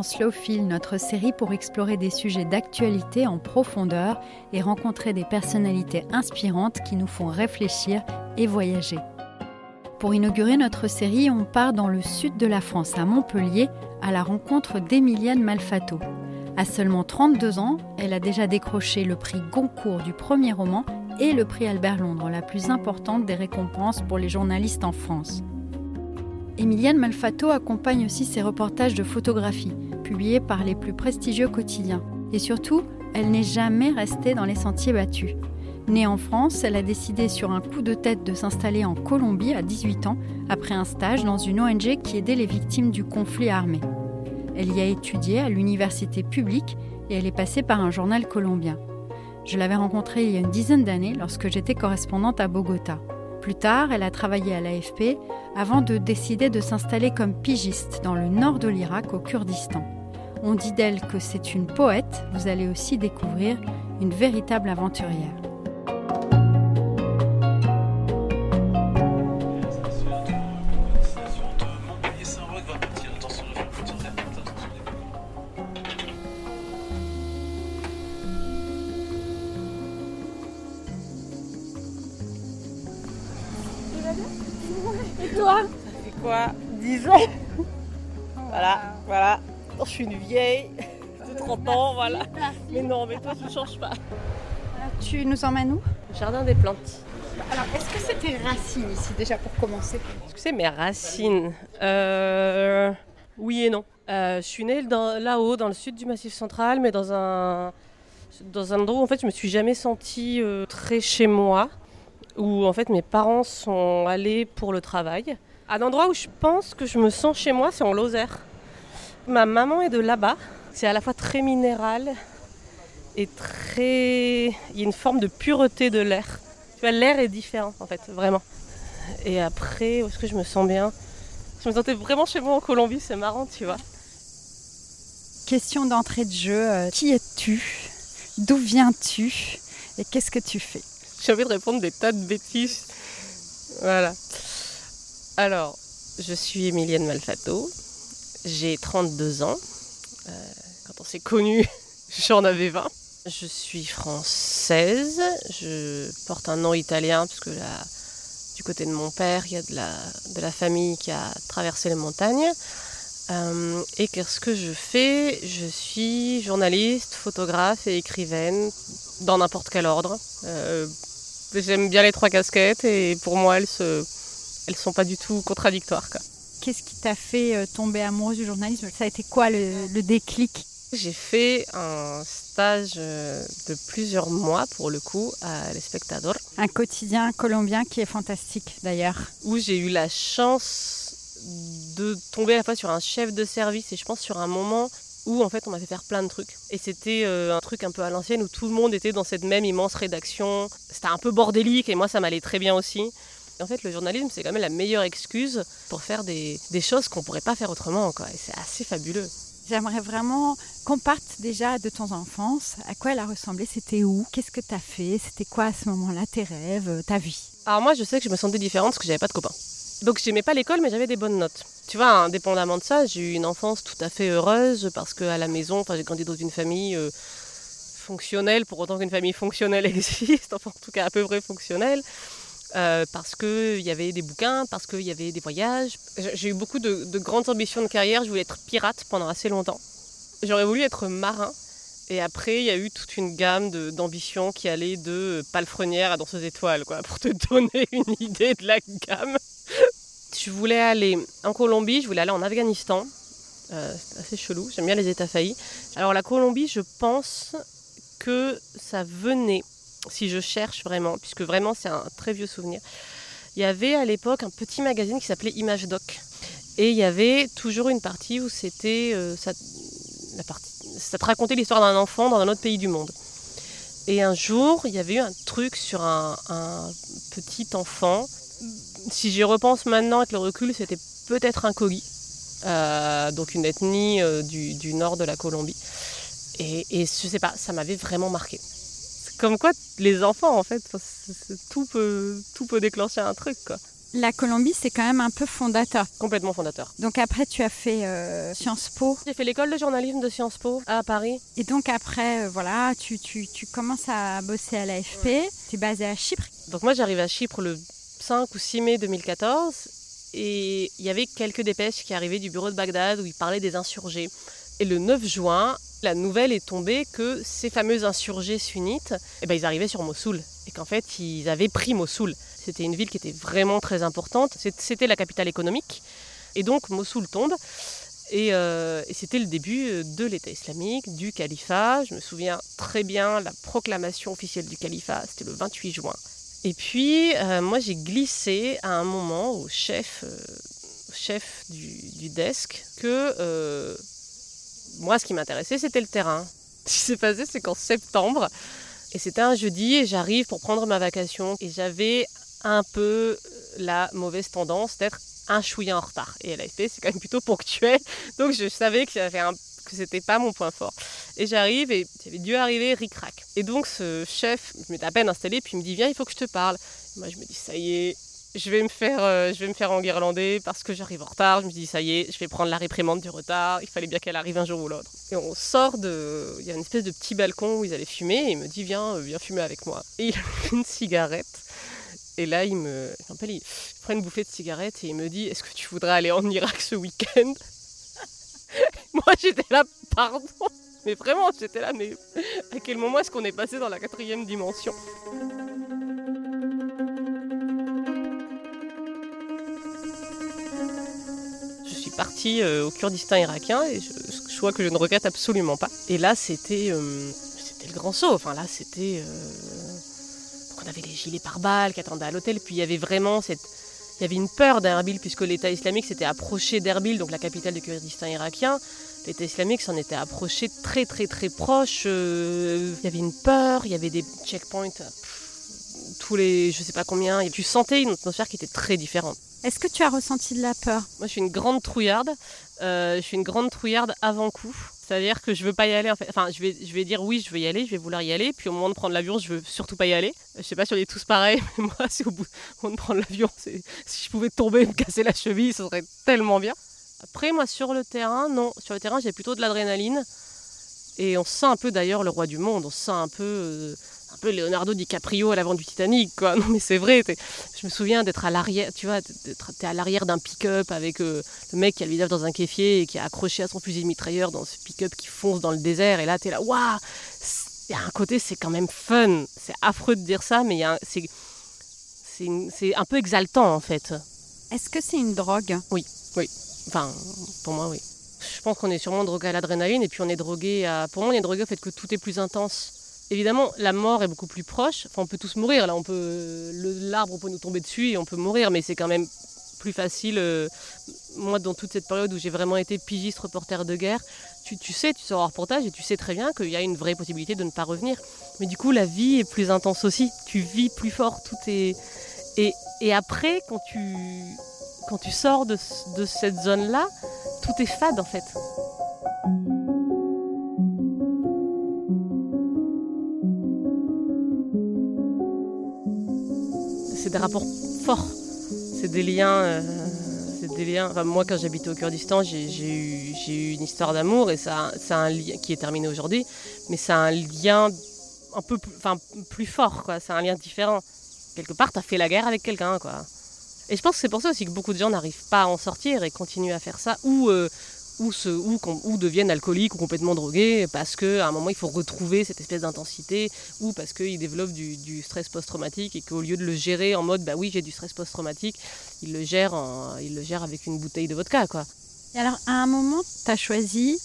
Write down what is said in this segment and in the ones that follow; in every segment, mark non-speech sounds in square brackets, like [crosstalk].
dans Slow Feel, notre série pour explorer des sujets d'actualité en profondeur et rencontrer des personnalités inspirantes qui nous font réfléchir et voyager. Pour inaugurer notre série, on part dans le sud de la France, à Montpellier, à la rencontre d'Emilienne Malfato. À seulement 32 ans, elle a déjà décroché le prix Goncourt du premier roman et le prix Albert Londres, la plus importante des récompenses pour les journalistes en France. Emilienne Malfato accompagne aussi ses reportages de photographie, publiés par les plus prestigieux quotidiens. Et surtout, elle n'est jamais restée dans les sentiers battus. Née en France, elle a décidé sur un coup de tête de s'installer en Colombie à 18 ans, après un stage dans une ONG qui aidait les victimes du conflit armé. Elle y a étudié à l'université publique et elle est passée par un journal colombien. Je l'avais rencontrée il y a une dizaine d'années lorsque j'étais correspondante à Bogota. Plus tard, elle a travaillé à l'AFP avant de décider de s'installer comme pigiste dans le nord de l'Irak, au Kurdistan. On dit d'elle que c'est une poète, vous allez aussi découvrir une véritable aventurière. [laughs] Tu ne changes pas. Tu nous emmènes où? Jardin des plantes. Alors, est-ce que c'est tes racines ici, déjà pour commencer? Est-ce que c'est mes racines? Euh, Oui et non. Euh, je suis née là-haut, dans le sud du Massif central, mais dans un, dans un endroit où en fait, je me suis jamais sentie euh, très chez moi, où en fait mes parents sont allés pour le travail. Un endroit où je pense que je me sens chez moi, c'est en Lozère. Ma maman est de là-bas. C'est à la fois très minéral et très. Il y a une forme de pureté de l'air. Tu vois, l'air est différent en fait, vraiment. Et après, où est-ce que je me sens bien? Je me sentais vraiment chez moi en Colombie, c'est marrant, tu vois. Question d'entrée de jeu, euh, qui es-tu? D'où viens-tu? Et qu'est-ce que tu fais? J'ai envie de répondre des tas de bêtises. Voilà. Alors, je suis Emilienne Malfato. J'ai 32 ans. Euh, quand on s'est connus, [laughs] j'en avais 20. Je suis française. Je porte un nom italien parce que du côté de mon père, il y a de la, famille qui a traversé les montagnes. Euh, et qu'est-ce que je fais? Je suis journaliste, photographe et écrivaine dans n'importe quel ordre. Euh, J'aime bien les trois casquettes et pour moi, elles elles sont pas du tout contradictoires. Qu'est-ce qui t'a fait euh, tomber amoureuse du journalisme? Ça a été quoi le déclic? J'ai fait un stage euh, de plusieurs mois pour le coup à l'Espectador Un quotidien colombien qui est fantastique d'ailleurs. où j'ai eu la chance de tomber à la fois sur un chef de service et je pense sur un moment où en fait on m'a fait faire plein de trucs. Et c'était euh, un truc un peu à l'ancienne où tout le monde était dans cette même immense rédaction. C'était un peu bordélique et moi ça m'allait très bien aussi. Et en fait le journalisme c'est quand même la meilleure excuse pour faire des, des choses qu'on pourrait pas faire autrement. Quoi. Et c'est assez fabuleux. J'aimerais vraiment qu'on parte déjà de ton enfance. À quoi elle a ressemblé? C'était où? Qu'est-ce que tu as fait? C'était quoi à ce moment-là tes rêves, euh, ta vie? Alors moi je sais que je me sentais différente parce que j'avais pas de copains. Donc j'aimais pas l'école mais j'avais des bonnes notes. Tu vois, indépendamment de ça, j'ai eu une enfance tout à fait heureuse parce qu'à la maison, j'ai grandi dans une famille euh, fonctionnelle, pour autant qu'une famille fonctionnelle [laughs] existe, enfin en tout cas à peu près fonctionnelle. Euh, parce qu'il y avait des bouquins, parce qu'il y avait des voyages. J'ai eu beaucoup de, de grandes ambitions de carrière. Je voulais être pirate pendant assez longtemps. J'aurais voulu être marin. Et après, il y a eu toute une gamme d'ambitions qui allait de palefrenière à danseuse étoile, quoi, pour te [laughs] donner une idée de la gamme. Je voulais aller en Colombie, je voulais aller en Afghanistan. Euh, c'est assez chelou, j'aime bien les états faillis. Alors la Colombie, je pense que ça venait, si je cherche vraiment, puisque vraiment c'est un très vieux souvenir. Il y avait à l'époque un petit magazine qui s'appelait Image Doc. Et il y avait toujours une partie où c'était. euh, ça, la partie, ça te racontait l'histoire d'un enfant dans un autre pays du monde. Et un jour, il y avait eu un truc sur un, petit enfant. Si j'y repense maintenant avec le recul, c'était peut-être un Kogi, euh, donc une ethnie euh, du, du nord de la Colombie. Et, et je sais pas, ça m'avait vraiment marqué. Comme quoi, les enfants, en fait, tout, peut, tout peut déclencher un truc, quoi. La Colombie, c'est quand même un peu fondateur. Complètement fondateur. Donc après, tu as fait euh, Sciences Po. J'ai fait l'école de journalisme de Sciences Po à Paris. Et donc après, euh, voilà, tu, tu, tu commences à bosser à l'AFP. Tu es basé à Chypre. Donc moi j'arrive à Chypre le 5 ou 6 mai 2014 et il y avait quelques dépêches qui arrivaient du bureau de Bagdad où ils parlaient des insurgés. Et le 9 juin, la nouvelle est tombée que ces fameux insurgés sunnites, eh ben, ils arrivaient sur Mossoul et qu'en fait ils avaient pris Mossoul. C'était une ville qui était vraiment très importante, c'était la capitale économique et donc Mossoul tombe. Et, euh, c'était le début de l'État islamique, du califat. Je me souviens très bien la proclamation officielle du califat, c'était le 28 juin. Et puis, euh, moi, j'ai glissé à un moment au chef, euh, chef du, desk que euh, moi, ce qui m'intéressait, c'était le terrain. [laughs] Ce qui s'est passé, c'est qu'en septembre, et c'était un jeudi, et j'arrive pour prendre ma vacation, et j'avais un peu la mauvaise tendance d'être un chouïa en retard. Et l'AFP, c'est quand même plutôt ponctuel, [laughs] donc je savais que j'avais un que c'était pas mon point fort. Et j'arrive et j'avais dû arriver ric-rac. Et donc ce chef, je m'étais à peine installée, puis il me dit viens, il faut que je te parle. Moi je me dis ça y est, je vais me faire, euh, je vais me faire enguirlander parce que j'arrive en retard. Je me dis ça y est, je vais prendre la réprimande du retard. Il fallait bien qu'elle arrive un jour ou l'autre. Et on sort de, il y a une espèce de petit balcon où ils allaient fumer et il me dit viens, euh, viens fumer avec moi. Et il [laughs] a une cigarette. Et là, il me, il m'appelle, il prend une bouffée de cigarette et il me dit Est-ce que tu voudrais aller en Irak ce week-end? [laughs] Moi, j'étais là, pardon. Mais vraiment, j'étais là, mais à quel moment est-ce qu'on est passé dans la quatrième dimension? Euh, au Kurdistan irakien et je, choix que je ne regrette absolument pas. Et là, c'était euh, le grand saut. Enfin, là, c'était. euh, on avait les gilets pare-balles qui attendaient à l'hôtel. Puis il y avait vraiment cette. Il y avait une peur d'Erbil puisque l'État islamique s'était approché d'Erbil, donc la capitale du Kurdistan irakien. L'État islamique s'en était approché très très très proche. il y avait une peur, il y avait des checkpoints tous les je sais pas combien. Tu sentais une atmosphère qui était très différente. Est-ce que tu as ressenti de la peur? Moi, je suis une grande trouillarde. Euh, je suis une grande trouillarde avant coup. C'est-à-dire que je veux pas y aller. En fait. Enfin, je vais, dire oui, je veux y aller, je vais vouloir y aller. Puis au moment de prendre l'avion, je veux surtout pas y aller. Je sais pas si on est tous pareils, [laughs] mais moi, c'est au moment de prendre l'avion. Si je pouvais tomber et me casser la cheville, ce serait tellement bien. Après, moi, sur le terrain, non. Sur le terrain, j'ai plutôt de l'adrénaline. Et on se sent un peu d'ailleurs le roi du monde. On se sent un peu, euh, peu Leonardo DiCaprio à l'avant du Titanic, quoi. [laughs] Non, mais c'est vrai. Je me souviens d'être à l'arrière, tu vois, t'es à l'arrière d'un pick-up avec euh, le mec qui a le visage dans un kéfier et qui est accroché à son fusil mitrailleur dans ce pick-up qui fonce dans le désert. Et là, t'es là, waouh Il y a un côté, c'est quand même fun. C'est affreux de dire ça, mais c'est un peu exaltant en fait. Est-ce que c'est une drogue? Enfin, pour moi, oui. Je pense qu'on est sûrement drogué à l'adrénaline et puis on est drogué à. Pour moi, on est drogué au fait que tout est plus intense. Évidemment, la mort est beaucoup plus proche. Enfin, on peut tous mourir. Là, on peut l'arbre peut nous tomber dessus et on peut mourir, mais c'est quand même plus facile. euh, Moi, dans toute cette période où j'ai vraiment été pigiste reporter de guerre, tu, sais, tu sors en reportage et tu sais très bien qu'il y a une vraie possibilité de ne pas revenir. Mais du coup, la vie est plus intense aussi. Tu vis plus fort. Tout et, après, quand tu sors de, de cette zone-là, tout est fade en fait. C'est des rapports forts, c'est des liens. euh, c'est des liens. Enfin, moi, quand j'habitais au Kurdistan, j'ai eu, eu une histoire d'amour et ça, c'est un lien qui est terminé aujourd'hui, mais c'est un lien un peu plus, enfin, plus fort, quoi. C'est un lien différent. Quelque part, t'as fait la guerre avec quelqu'un, quoi. Et je pense que c'est pour ça aussi que beaucoup de gens n'arrivent pas à en sortir et continuent à faire ça, ou, euh, ou, se, ou, deviennent alcooliques ou complètement drogués, parce qu'à un moment il faut retrouver cette espèce d'intensité, ou parce qu'ils développent du, du stress post-traumatique et qu'au lieu de le gérer en mode bah oui j'ai du stress post-traumatique, ils le gèrent, en- ils le gèrent avec une bouteille de vodka quoi. Et alors, à un moment, tu as choisi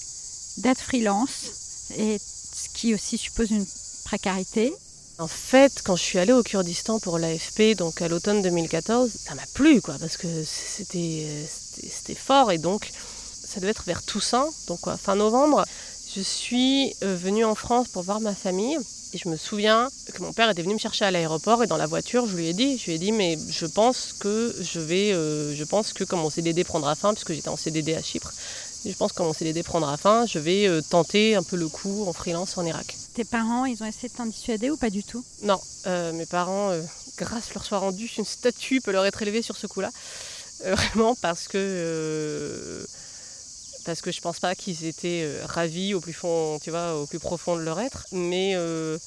d'être freelance, et ce qui aussi suppose une précarité. En fait, quand je suis allée au Kurdistan pour l'AFP, donc à l'automne 2014, ça m'a plu, quoi, parce que c'était c'était fort et donc ça devait être vers Toussaint, donc fin novembre. Je suis euh, venue en France pour voir ma famille et je me souviens que mon père était venu me chercher à l'aéroport et dans la voiture, je lui ai dit, je lui ai dit, mais je pense que je vais, euh, je pense que quand mon CDD prendra fin, puisque j'étais en CDD à Chypre, je pense que quand mon CDD prendra fin, je vais euh, tenter un peu le coup en freelance en Irak. Tes parents, ils ont essayé de t'en dissuader ou pas du tout? Non, mes parents, grâce leur soit rendu, une statue peut leur être élevée sur ce coup-là. [laughs] vraiment parce que parce que je pense pas qu'ils étaient euh, ravis au plus fond, tu vois, au plus profond de leur être. Mais euh,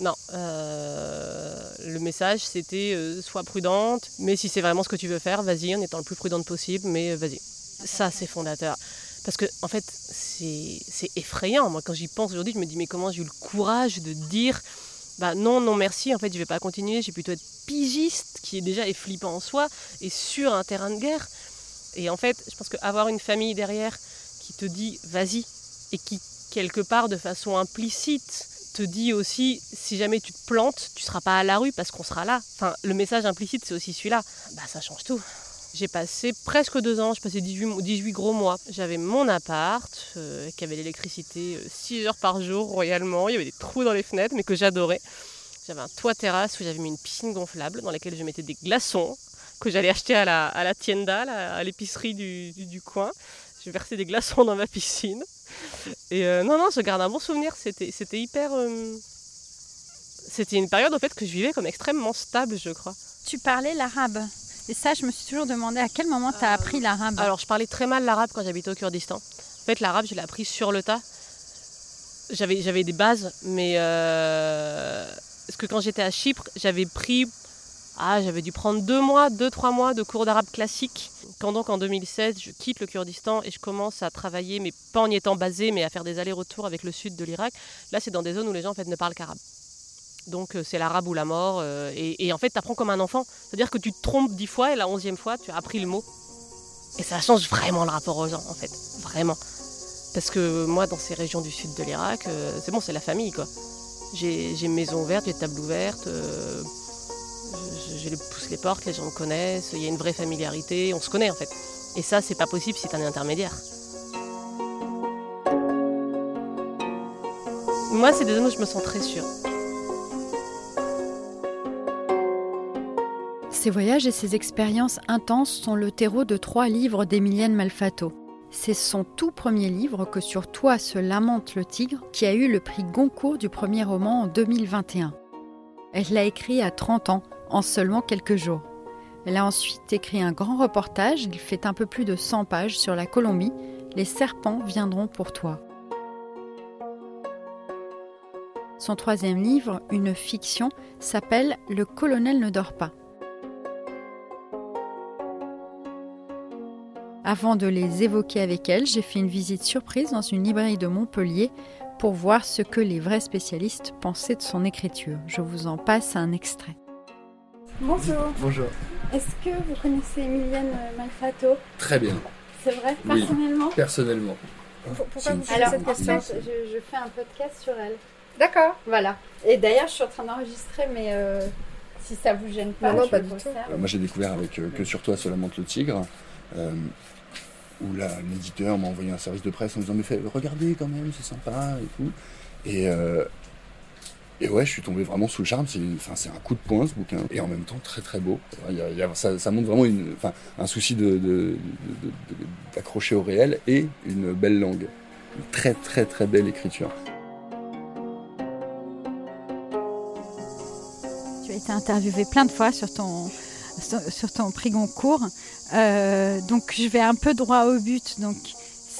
non, euh, le message c'était sois prudente, mais si c'est vraiment ce que tu veux faire, vas-y en étant le plus prudente possible, mais vas-y. Ça c'est fondateur. Parce que en fait c'est effrayant. Moi quand j'y pense aujourd'hui, je me dis mais comment j'ai eu le courage de dire bah non, non merci, en fait je vais pas continuer, j'ai plutôt être pigiste, qui est déjà est flippant en soi, et sur un terrain de guerre. Et en fait, je pense qu'avoir une famille derrière qui te dit vas-y et qui, quelque part, de façon implicite, te dit aussi si jamais tu te plantes, tu seras pas à la rue parce qu'on sera là. Enfin, le message implicite, c'est aussi celui-là. Bah, ça change tout. J'ai passé presque deux ans, je passais 18, 18 gros mois. J'avais mon appart, euh, qui avait l'électricité 6 euh, heures par jour royalement. Il y avait des trous dans les fenêtres, mais que j'adorais. J'avais un toit terrasse où j'avais mis une piscine gonflable dans laquelle je mettais des glaçons que j'allais acheter à la, à la tienda, à l'épicerie du, du, coin. J'ai versé des glaçons dans ma piscine. Et euh, non, non, je garde un bon souvenir. C'était, hyper. Euh, c'était une période au fait que je vivais comme extrêmement stable, je crois. Tu parlais l'arabe. Et ça, je me suis toujours demandé à quel moment tu as appris l'arabe. Alors, je parlais très mal l'arabe quand j'habitais au Kurdistan. En fait, l'arabe, je l'ai appris sur le tas. J'avais, j'avais des bases, mais. Euh... Parce que quand j'étais à Chypre, j'avais pris ah, j'avais dû prendre deux mois, deux, trois mois de cours d'arabe classique. Quand donc en 2016, je quitte le Kurdistan et je commence à travailler, mais pas en y étant basé, mais à faire des allers-retours avec le sud de l'Irak. Là, c'est dans des zones où les gens en fait ne parlent qu'arabe. Donc euh, c'est l'arabe ou la mort. Euh, et, en fait, tu apprends comme un enfant. C'est-à-dire que tu te trompes dix fois et la onzième fois, tu as appris le mot. Et ça change vraiment le rapport aux gens, en fait. Vraiment. Parce que moi, dans ces régions du sud de l'Irak, euh, c'est bon, c'est la famille, quoi. J'ai une maison ouverte, j'ai table ouverte je, pousse les portes, les gens me connaissent, il y a une vraie familiarité, on se connaît en fait. Et ça, c'est pas possible si tu un intermédiaire. Moi, c'est des zones où je me sens très sûre. Ces voyages et ces expériences intenses sont le terreau de trois livres d'Emilienne Malfato. C'est son tout premier livre que sur toi se lamente le tigre qui a eu le prix Goncourt du premier roman en 2021. Elle l'a écrit à 30 ans, en seulement quelques jours. Elle a ensuite écrit un grand reportage, il fait un peu plus de 100 pages sur la Colombie, Les serpents viendront pour toi. Son troisième livre, une fiction, s'appelle Le colonel ne dort pas. Avant de les évoquer avec elle, j'ai fait une visite surprise dans une librairie de Montpellier pour voir ce que les vrais spécialistes pensaient de son écriture. Je vous en passe un extrait. Bonjour. Bonjour. Est-ce que vous connaissez Emilienne Malfato? Très bien. C'est vrai? Personnellement? Personnellement. pourquoi vous Alors, cette question? Je, fais un podcast sur elle. D'accord. Voilà. Et d'ailleurs, je suis en train d'enregistrer, mais euh, si ça vous gêne pas, non, non, pas du tout. moi, j'ai découvert avec euh, Que sur toi se lamente le tigre. Euh, où l'éditeur m'a envoyé un service de presse en disant mais regardez quand même, c'est sympa et tout. Et, et ouais, je suis tombé vraiment sous le charme. C'est un coup de poing ce bouquin. Et en même temps, très très beau. ça, montre vraiment un souci d'accrocher au réel et une belle langue. Une très très très belle écriture. Tu as été interviewé plein de fois sur ton, sur, ton prix Goncourt. Euh, donc je vais un peu droit au but. Donc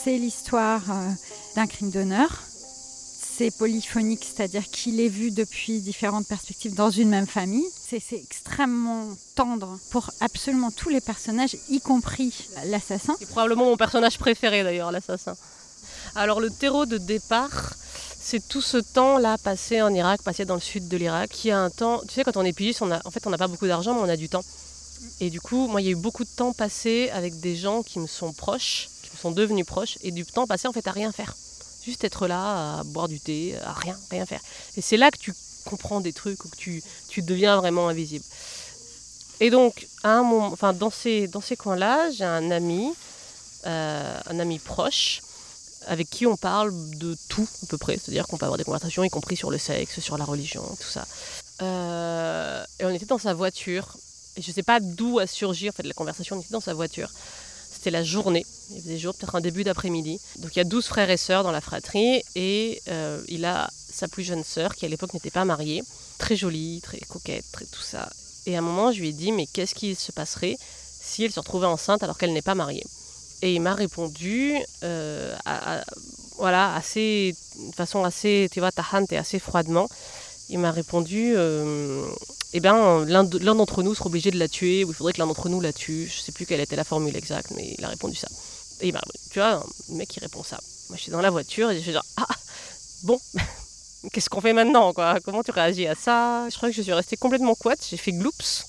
c'est l'histoire euh, d'un crime d'honneur polyphonique, c'est-à-dire qu'il est vu depuis différentes perspectives dans une même famille. C'est extrêmement tendre pour absolument tous les personnages, y compris l'assassin. C'est probablement mon personnage préféré d'ailleurs, l'assassin. Alors le terreau de départ, c'est tout ce temps-là passé en Irak, passé dans le sud de l'Irak, qui a un temps. Tu sais, quand on est pigiste, on a, en fait, on n'a pas beaucoup d'argent, mais on a du temps. Et du coup, moi, il y a eu beaucoup de temps passé avec des gens qui me sont proches, qui me sont devenus proches, et du temps passé en fait à rien faire Juste être là, à boire du thé, à rien, rien faire. Et c'est là que tu comprends des trucs ou que tu, tu deviens vraiment invisible. Et donc, un moment, enfin, dans ces, dans ces coins-là, j'ai un ami, euh, un ami proche, avec qui on parle de tout à peu près. C'est-à-dire qu'on peut avoir des conversations, y compris sur le sexe, sur la religion, tout ça. Euh, et on était dans sa voiture. Et je ne sais pas d'où a surgi en fait, la conversation, on était dans sa voiture. C'était la journée, il faisait jour, peut-être un début d'après-midi. Donc il y a 12 frères et sœurs dans la fratrie et euh, il a sa plus jeune sœur qui à l'époque n'était pas mariée, très jolie, très coquette, très tout ça. Et à un moment, je lui ai dit, mais qu'est-ce qui se passerait si elle se retrouvait enceinte alors qu'elle n'est pas mariée? Et il m'a répondu, euh, voilà, assez, de façon assez, tu vois, tahante et assez froidement. Il m'a répondu, euh, eh bien, l'un de- l'un d'entre nous sera obligé de la tuer, ou il faudrait que l'un d'entre nous la tue. Je sais plus quelle était la formule exacte, mais il a répondu ça. Et il m'a, tu vois, un mec qui répond ça. Moi, je suis dans la voiture et je suis genre, ah, bon, [laughs] qu'est-ce qu'on fait maintenant, quoi? Comment tu réagis à ça? Je crois que je suis restée complètement couette, j'ai fait gloops.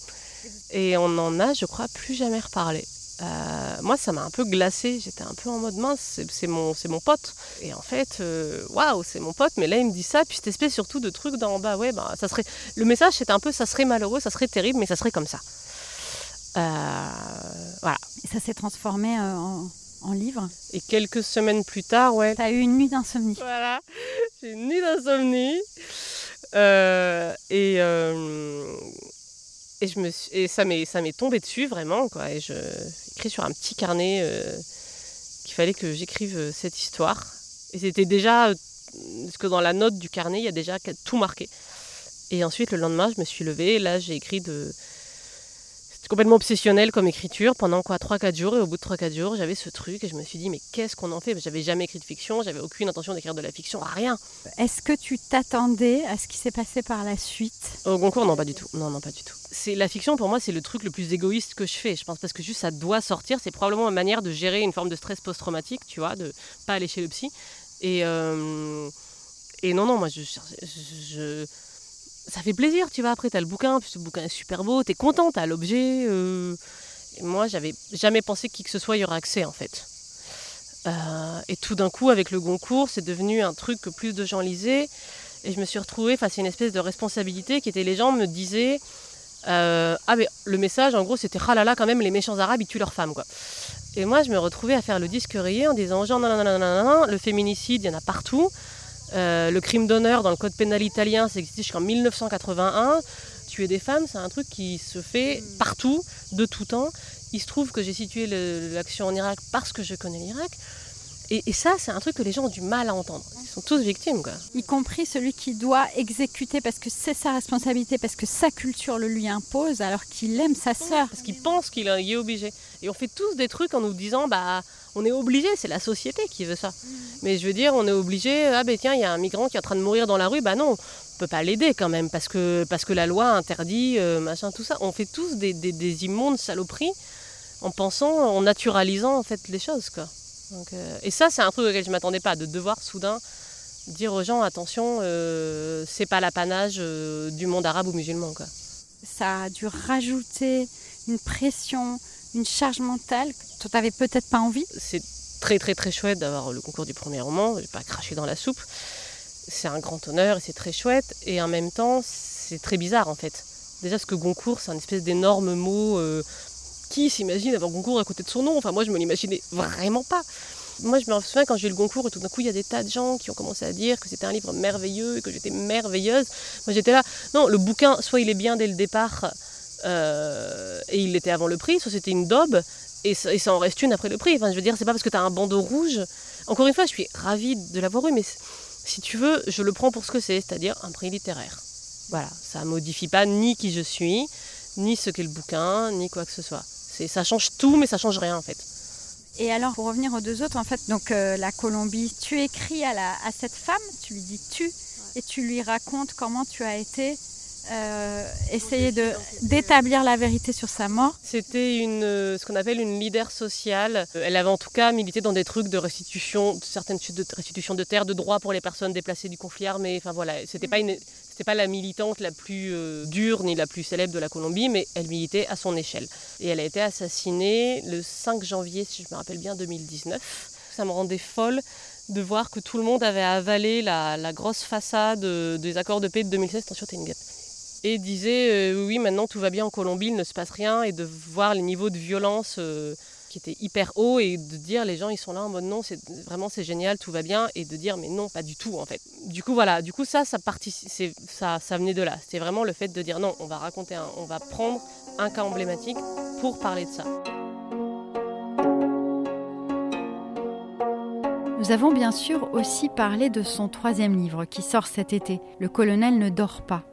Et on en a, je crois, plus jamais reparlé. Euh, moi, ça m'a un peu glacé. J'étais un peu en mode mince, c'est mon, mon pote. Et en fait, euh, waouh, c'est mon pote. Mais là, il me dit ça. Puis cette espèce surtout de truc d'en bas. Ouais, bah, ça serait. Le message, c'était un peu, ça serait malheureux, ça serait terrible, mais ça serait comme ça. Euh, voilà. Et ça s'est transformé en, en livre. Et quelques semaines plus tard, ouais, T'as eu une nuit d'insomnie. Voilà, [laughs] j'ai une nuit d'insomnie. Euh, et, euh, et, je me suis- et ça m'est ça m'est tombé dessus vraiment. Quoi, et je écrit sur un petit carnet euh, qu'il fallait que j'écrive cette histoire. Et c'était déjà, parce que dans la note du carnet, il y a déjà tout marqué. Et ensuite, le lendemain, je me suis levée. Et là, j'ai écrit de. Complètement obsessionnel comme écriture pendant quoi 3-4 jours. Et au bout de 3-4 jours, j'avais ce truc et je me suis dit, mais qu'est-ce qu'on en fait? J'avais jamais écrit de fiction, j'avais aucune intention d'écrire de la fiction, rien. Est-ce que tu t'attendais à ce qui s'est passé par la suite? Au concours, non, pas du tout. Non, non, pas du tout. C'est la fiction pour moi, c'est le truc le plus égoïste que je fais. Je pense parce que juste ça doit sortir. C'est probablement une manière de gérer une forme de stress post-traumatique, tu vois, de pas aller chez le psy. Et euh, et non, non, moi je, je, je- ça fait plaisir, tu vois. Après, t'as le bouquin, puis ce bouquin est super beau, t'es content, t'as l'objet. euh, moi, j'avais jamais pensé que qui que ce soit y aurait accès en fait. Euh, et tout d'un coup, avec le Goncourt, c'est devenu un truc que plus de gens lisaient. Et je me suis retrouvée face à une espèce de responsabilité qui était les gens me disaient euh, Ah, mais le message, en gros, c'était Ah là là, quand même, les méchants arabes, ils tuent leurs femmes, quoi. Et moi, je me retrouvais à faire le disque rayé en disant genre, non, non, non, non, non, non, le féminicide, il y en a partout. Euh, le crime d'honneur dans le code pénal italien, ça existait jusqu'en 1981. Tuer des femmes, c'est un truc qui se fait partout, de tout temps. Il se trouve que j'ai situé l'action en Irak parce que je connais l'Irak. Et, et ça, c'est un truc que les gens ont du mal à entendre. Ils sont tous victimes, quoi. Y compris celui qui doit exécuter parce que c'est sa responsabilité, parce que sa culture le lui impose, alors qu'il aime sa sœur. Parce qu'ils pensent qu'il est obligé. Et on fait tous des trucs en nous disant, bah, on est obligé, c'est la société qui veut ça. Mais je veux dire, on est obligé, ah ben tiens, il y a un migrant qui est en train de mourir dans la rue, bah non, on peut pas l'aider quand même, parce que, parce que la loi interdit, euh, machin, tout ça. On fait tous des, des, des immondes saloperies en pensant, en naturalisant en fait les choses, quoi. Donc, euh, et ça, c'est un truc auquel je m'attendais pas, de devoir soudain dire aux gens, attention, euh, c'est pas l'apanage euh, du monde arabe ou musulman, quoi. Ça a dû rajouter une pression, une charge mentale que tu n'avais peut-être pas envie. c'est très très très chouette d'avoir le concours du premier roman, je vais pas cracher dans la soupe. C'est un grand honneur et c'est très chouette. Et en même temps, c'est très bizarre en fait. Déjà, ce que Goncourt, c'est un espèce d'énorme mot. Qui s'imagine avoir Goncourt à côté de son nom Enfin, moi, je me l'imaginais vraiment pas. Moi, je me souviens quand j'ai eu le Goncourt et tout d'un coup, il y a des tas de gens qui ont commencé à dire que c'était un livre merveilleux et que j'étais merveilleuse. Moi, j'étais là. Non, le bouquin, soit il est bien dès le départ euh, et il l'était avant le prix, soit c'était une daube et ça, en reste une après le prix. Enfin, je veux dire, c'est pas parce que tu as un bandeau rouge. Encore une fois, je suis ravie de l'avoir eu, mais si tu veux, je le prends pour ce que c'est, c'est-à-dire un prix littéraire. Voilà, ça modifie pas ni qui je suis, ni ce qu'est le bouquin, ni quoi que ce soit. C'est, ça change tout, mais ça change rien en fait. Et alors, pour revenir aux deux autres, en fait, donc euh, la Colombie, tu écris à, la, à cette femme, tu lui dis tu, et tu lui racontes comment tu as été euh, essayer de, d'établir la vérité sur sa mort. C'était une, euh, ce qu'on appelle une leader sociale. Euh, Elle avait en tout cas milité dans des trucs de restitution, de certaines de restitution de terres, de droits pour les personnes déplacées du conflit armé. Enfin voilà, c'était pas une, c'était pas la militante la plus euh, dure ni la plus célèbre de la Colombie, mais elle militait à son échelle. Et elle a été assassinée le 5 janvier, si je me rappelle bien, 2019. Ça me rendait folle de voir que tout le monde avait avalé la, grosse façade des accords de paix de 2016. Attention, t'es une guêpe. Et disait oui, maintenant tout va bien en Colombie, il ne se passe rien, et de voir les niveaux de violence qui était hyper haut et de dire les gens ils sont là en mode non c'est vraiment c'est génial tout va bien et de dire mais non pas du tout en fait du coup voilà du coup ça ça ça ça venait de là c'était vraiment le fait de dire non on va raconter on va prendre un cas emblématique pour parler de ça Nous avons bien sûr aussi parlé de son troisième livre qui sort cet été, Le colonel ne dort pas.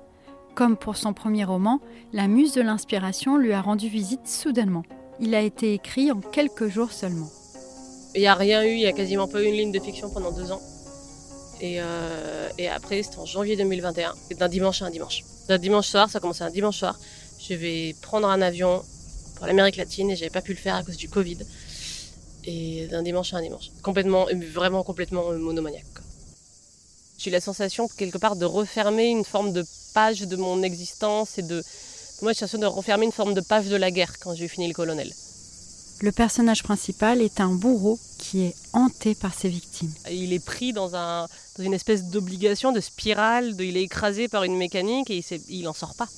Comme pour son premier roman, la muse de l'inspiration lui a rendu visite soudainement. Il a été écrit en quelques jours seulement. Il n'y a rien eu, il n'y a quasiment pas eu une ligne de fiction pendant deux ans. Et, euh, après, c'était en janvier 2021, d'un dimanche à un dimanche. D'un dimanche soir, ça a commencé un dimanche soir. Je vais prendre un avion pour l'Amérique latine et j'avais pas pu le faire à cause du Covid. Et d'un dimanche à un dimanche. Complètement, vraiment complètement monomaniaque. J'ai eu la sensation, quelque part, de refermer une forme de page de mon existence et de, moi, j'ai l'impression de refermer une forme de page de la guerre quand j'ai fini le colonel. Le personnage principal est un bourreau qui est hanté par ses victimes. Il est pris dans, un, dans une espèce d'obligation, de spirale, de, il est écrasé par une mécanique et il n'en sort pas.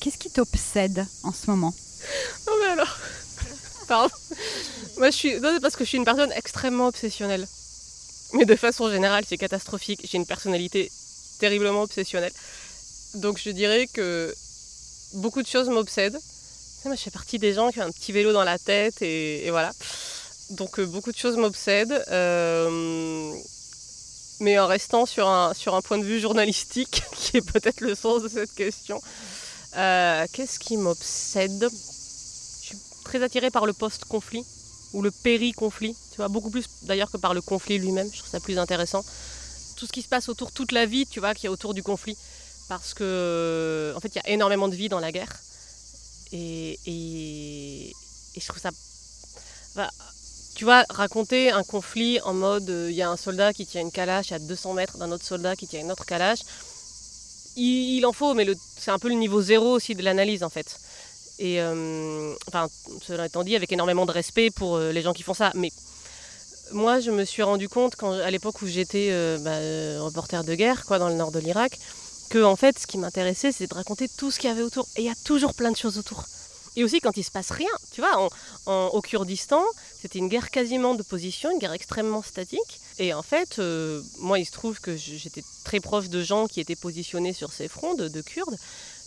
Qu'est-ce qui t'obsède en ce moment? Non mais alors, [laughs] pardon. Moi je suis, parce que je suis une personne extrêmement obsessionnelle. Mais de façon générale, c'est catastrophique. J'ai une personnalité terriblement obsessionnelle. Donc je dirais que beaucoup de choses m'obsèdent. Moi, je fais partie des gens qui ont un petit vélo dans la tête et, voilà. Donc euh, beaucoup de choses m'obsèdent. Euh, mais en restant sur un, point de vue journalistique, [laughs] qui est peut-être le sens de cette question, euh, qu'est-ce qui m'obsède? Je suis très attirée par le post-conflit ou le péri-conflit, tu vois, beaucoup plus d'ailleurs que par le conflit lui-même, je trouve ça plus intéressant. Tout ce qui se passe autour, toute la vie, tu vois, qui est autour du conflit parce que en fait il y a énormément de vie dans la guerre. Et, je trouve ça tu vois raconter un conflit en mode euh, il y a un soldat qui tient une calache à 200 mètres d'un autre soldat qui tient une autre calache il, en faut mais c'est un peu le niveau zéro aussi de l'analyse en fait. Et euh, enfin cela étant dit avec énormément de respect pour euh, les gens qui font ça. Mais moi je me suis rendu compte quand à l'époque où j'étais bah, reporter de guerre quoi dans le nord de l'Irak que en fait, ce qui m'intéressait, c'est de raconter tout ce qu'il y avait autour. Et il y a toujours plein de choses autour. Et aussi quand il se passe rien, tu vois, en, au Kurdistan, c'était une guerre quasiment de position, une guerre extrêmement statique. Et en fait, euh, moi, il se trouve que j'étais très proche de gens qui étaient positionnés sur ces fronts de, Kurdes.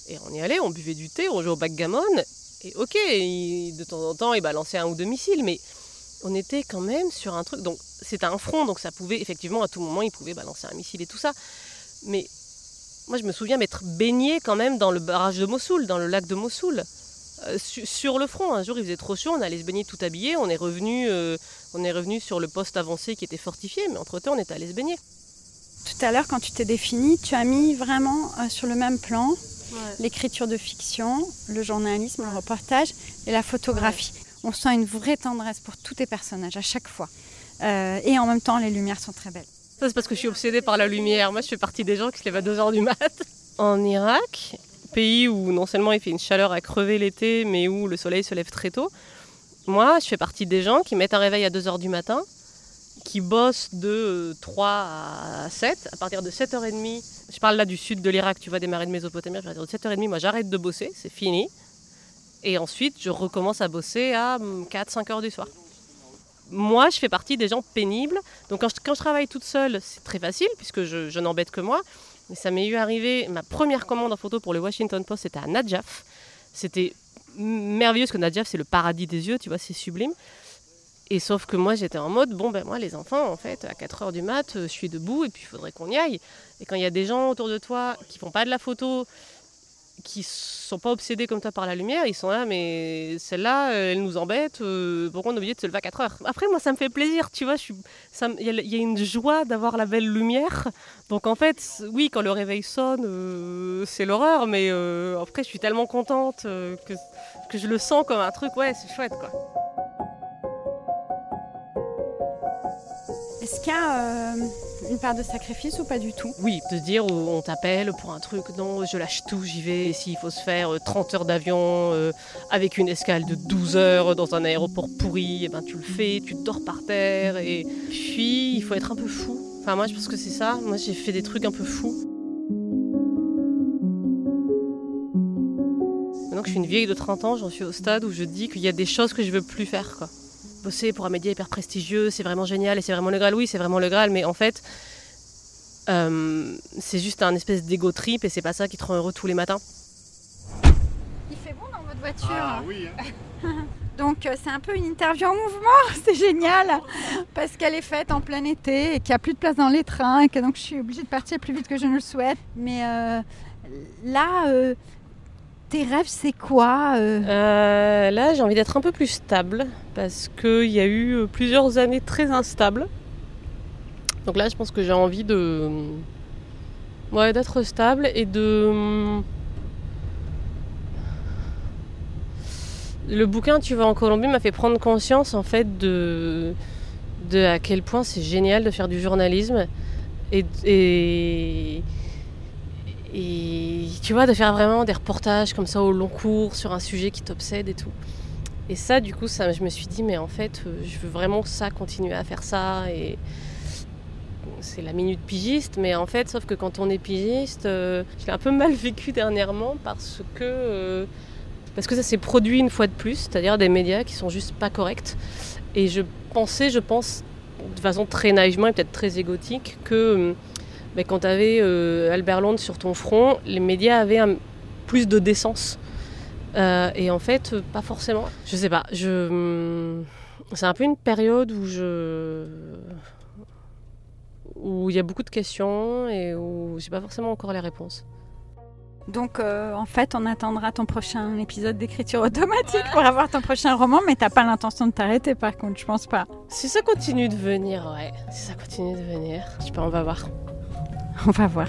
Et on y allait, on buvait du thé, on jouait au backgammon. Et ok, de temps en temps, ils balançaient un ou deux missiles, mais on était quand même sur un truc. Donc c'était un front, donc ça pouvait, effectivement, à tout moment, ils pouvaient balancer un missile et tout ça. Mais moi, je me souviens m'être baigné quand même dans le barrage de Mossoul, dans le lac de Mossoul. Euh, sur le front, un jour il faisait trop chaud, on allait se baigner tout habillé, on est revenu, euh, on est revenu sur le poste avancé qui était fortifié, mais entre temps on était allé se baigner. Tout à l'heure, quand tu t'es défini, tu as mis vraiment euh, sur le même plan l'écriture de fiction, le journalisme, le reportage et la photographie. On sent une vraie tendresse pour tous tes personnages à chaque fois. et en même temps, les lumières sont très belles. C'est parce que je suis obsédée par la lumière. Moi, je fais partie des gens qui se lèvent à 2h du mat. [laughs] En Irak, pays où non seulement il fait une chaleur à crever l'été, mais où le soleil se lève très tôt, moi, je fais partie des gens qui mettent un réveil à 2h du matin, qui bossent de 3 à 7. À partir de 7h30, je parle là du sud de l'Irak, tu vois, marais de Mésopotamie, à partir de 7h30, moi, j'arrête de bosser, c'est fini. Et ensuite, je recommence à bosser à 4-5 h du soir moi, je fais partie des gens pénibles. Donc quand je, travaille toute seule, c'est très facile puisque je, n'embête que moi. Mais ça m'est eu arrivé, ma première commande en photo pour le Washington Post, c'était à Nadjaf. C'était merveilleux parce que Nadjaf, c'est le paradis des yeux, tu vois, c'est sublime. Et sauf que moi, j'étais en mode, bon, ben moi, les enfants, en fait, à 4 h du mat, je suis debout et puis il faudrait qu'on y aille. Et quand il y a des gens autour de toi qui font pas de la photo, qui sont pas obsédés comme toi par la lumière, ils sont là, mais celle-là, euh, elle nous embête, euh, pourquoi on est obligé de se lever à 4 heures? Après, moi, ça me fait plaisir, tu vois, il y, a une joie d'avoir la belle lumière. Donc, en fait, oui, quand le réveil sonne, euh, c'est l'horreur, mais après, je suis tellement contente que, que je le sens comme un truc, ouais, c'est chouette, quoi. Est-ce qu'il y a une part de sacrifice ou pas du tout? Oui, de dire où on t'appelle pour un truc, non, je lâche tout, j'y vais. S'il faut se faire 30 heures d'avion avec une escale de 12 heures dans un aéroport pourri, et ben tu le fais, tu dors par terre. Et puis, il faut être un peu fou. Enfin, moi, je pense que c'est ça. Moi, j'ai fait des trucs un peu fous. Maintenant que je suis une vieille de 30 ans, j'en suis au stade où je dis qu'il y a des choses que je veux plus faire. Bosser pour un média hyper prestigieux, c'est vraiment génial et c'est vraiment le Graal. Oui, c'est vraiment le Graal, mais en fait, euh, c'est juste un espèce d'ego trip et c'est pas ça qui te rend heureux tous les matins. Il fait bon dans votre voiture. Ah oui. Hein. [laughs] Donc euh, c'est un peu une interview en mouvement, [laughs] c'est génial parce qu'elle est faite en plein été et qu'il n'y a plus de place dans les trains et que donc je suis obligée de partir plus vite que je ne le souhaite. Mais euh, là, tes rêves, c'est quoi euh euh, Là, j'ai envie d'être un peu plus stable parce qu'il y a eu euh, plusieurs années très instables. Donc là, je pense que j'ai envie de. Ouais, d'être stable et de. Le bouquin Tu vas en Colombie m'a fait prendre conscience en fait de, de à quel point c'est génial de faire du journalisme et et tu vois, de faire vraiment des reportages comme ça au long cours sur un sujet qui t'obsède et tout. Et ça, du coup, ça, je me suis dit, mais en fait, euh, je veux vraiment ça, continuer à faire ça. Et c'est la minute pigiste, mais en fait, sauf que quand on est pigiste, euh, je l'ai un peu mal [laughs] vécu dernièrement parce que, euh, parce que ça s'est produit une fois de plus, c'est-à-dire des médias qui sont juste pas corrects. Et je pensais, je pense, de façon très naïvement et peut-être très égotique, que mais quand tu avais euh, Albert Londres sur ton front, les médias avaient plus de décence. Euh, et en fait, pas forcément. Je sais pas. Je... C'est un peu une période où je où il y a beaucoup de questions et où j'ai pas forcément encore les réponses. Donc euh, en fait, on attendra ton prochain épisode d'écriture automatique pour avoir ton prochain roman, mais t'as pas l'intention de t'arrêter par contre, je pense pas. Si ça continue de venir, ouais, si ça continue de venir, je sais pas, on va voir. [laughs] On va voir.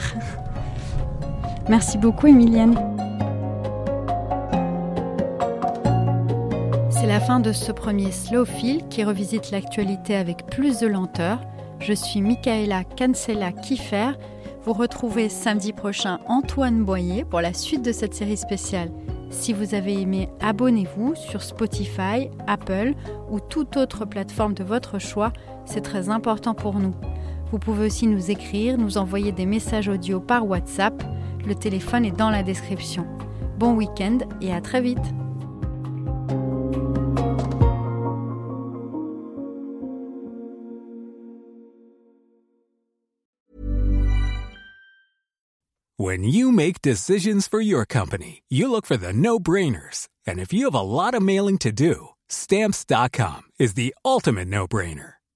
Merci beaucoup, Emilienne. C'est la fin de ce premier Slow Feel qui revisite l'actualité avec plus de lenteur. Je suis Michaela Cancela Kiffer. Vous retrouvez samedi prochain Antoine Boyer pour la suite de cette série spéciale. Si vous avez aimé, abonnez-vous sur Spotify, Apple ou toute autre plateforme de votre choix. C'est très important pour nous. Vous pouvez aussi nous écrire, nous envoyer des messages audio par WhatsApp. Le téléphone est dans la description. Bon week-end et à très vite. When you make decisions for your company, you look for the no-brainers. And if you have a lot of mailing to do, stamps.com is the ultimate no-brainer.